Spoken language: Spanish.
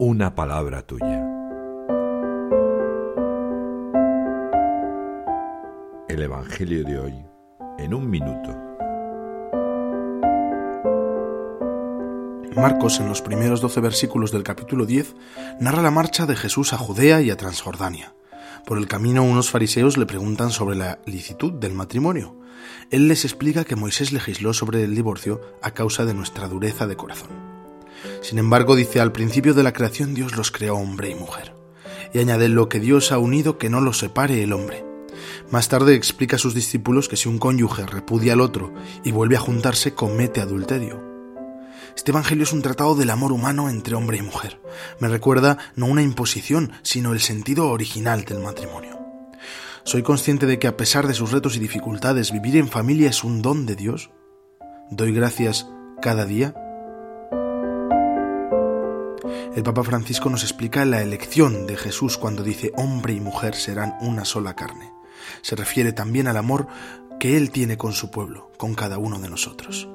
una palabra tuya. El Evangelio de hoy en un minuto. Marcos, en los primeros doce versículos del capítulo 10, narra la marcha de Jesús a Judea y a Transjordania. Por el camino unos fariseos le preguntan sobre la licitud del matrimonio. Él les explica que Moisés legisló sobre el divorcio a causa de nuestra dureza de corazón. Sin embargo, dice, al principio de la creación Dios los creó hombre y mujer. Y añade, lo que Dios ha unido que no lo separe el hombre. Más tarde explica a sus discípulos que si un cónyuge repudia al otro y vuelve a juntarse, comete adulterio. Este Evangelio es un tratado del amor humano entre hombre y mujer. Me recuerda no una imposición, sino el sentido original del matrimonio. Soy consciente de que a pesar de sus retos y dificultades, vivir en familia es un don de Dios. Doy gracias cada día. El Papa Francisco nos explica la elección de Jesús cuando dice hombre y mujer serán una sola carne. Se refiere también al amor que Él tiene con su pueblo, con cada uno de nosotros.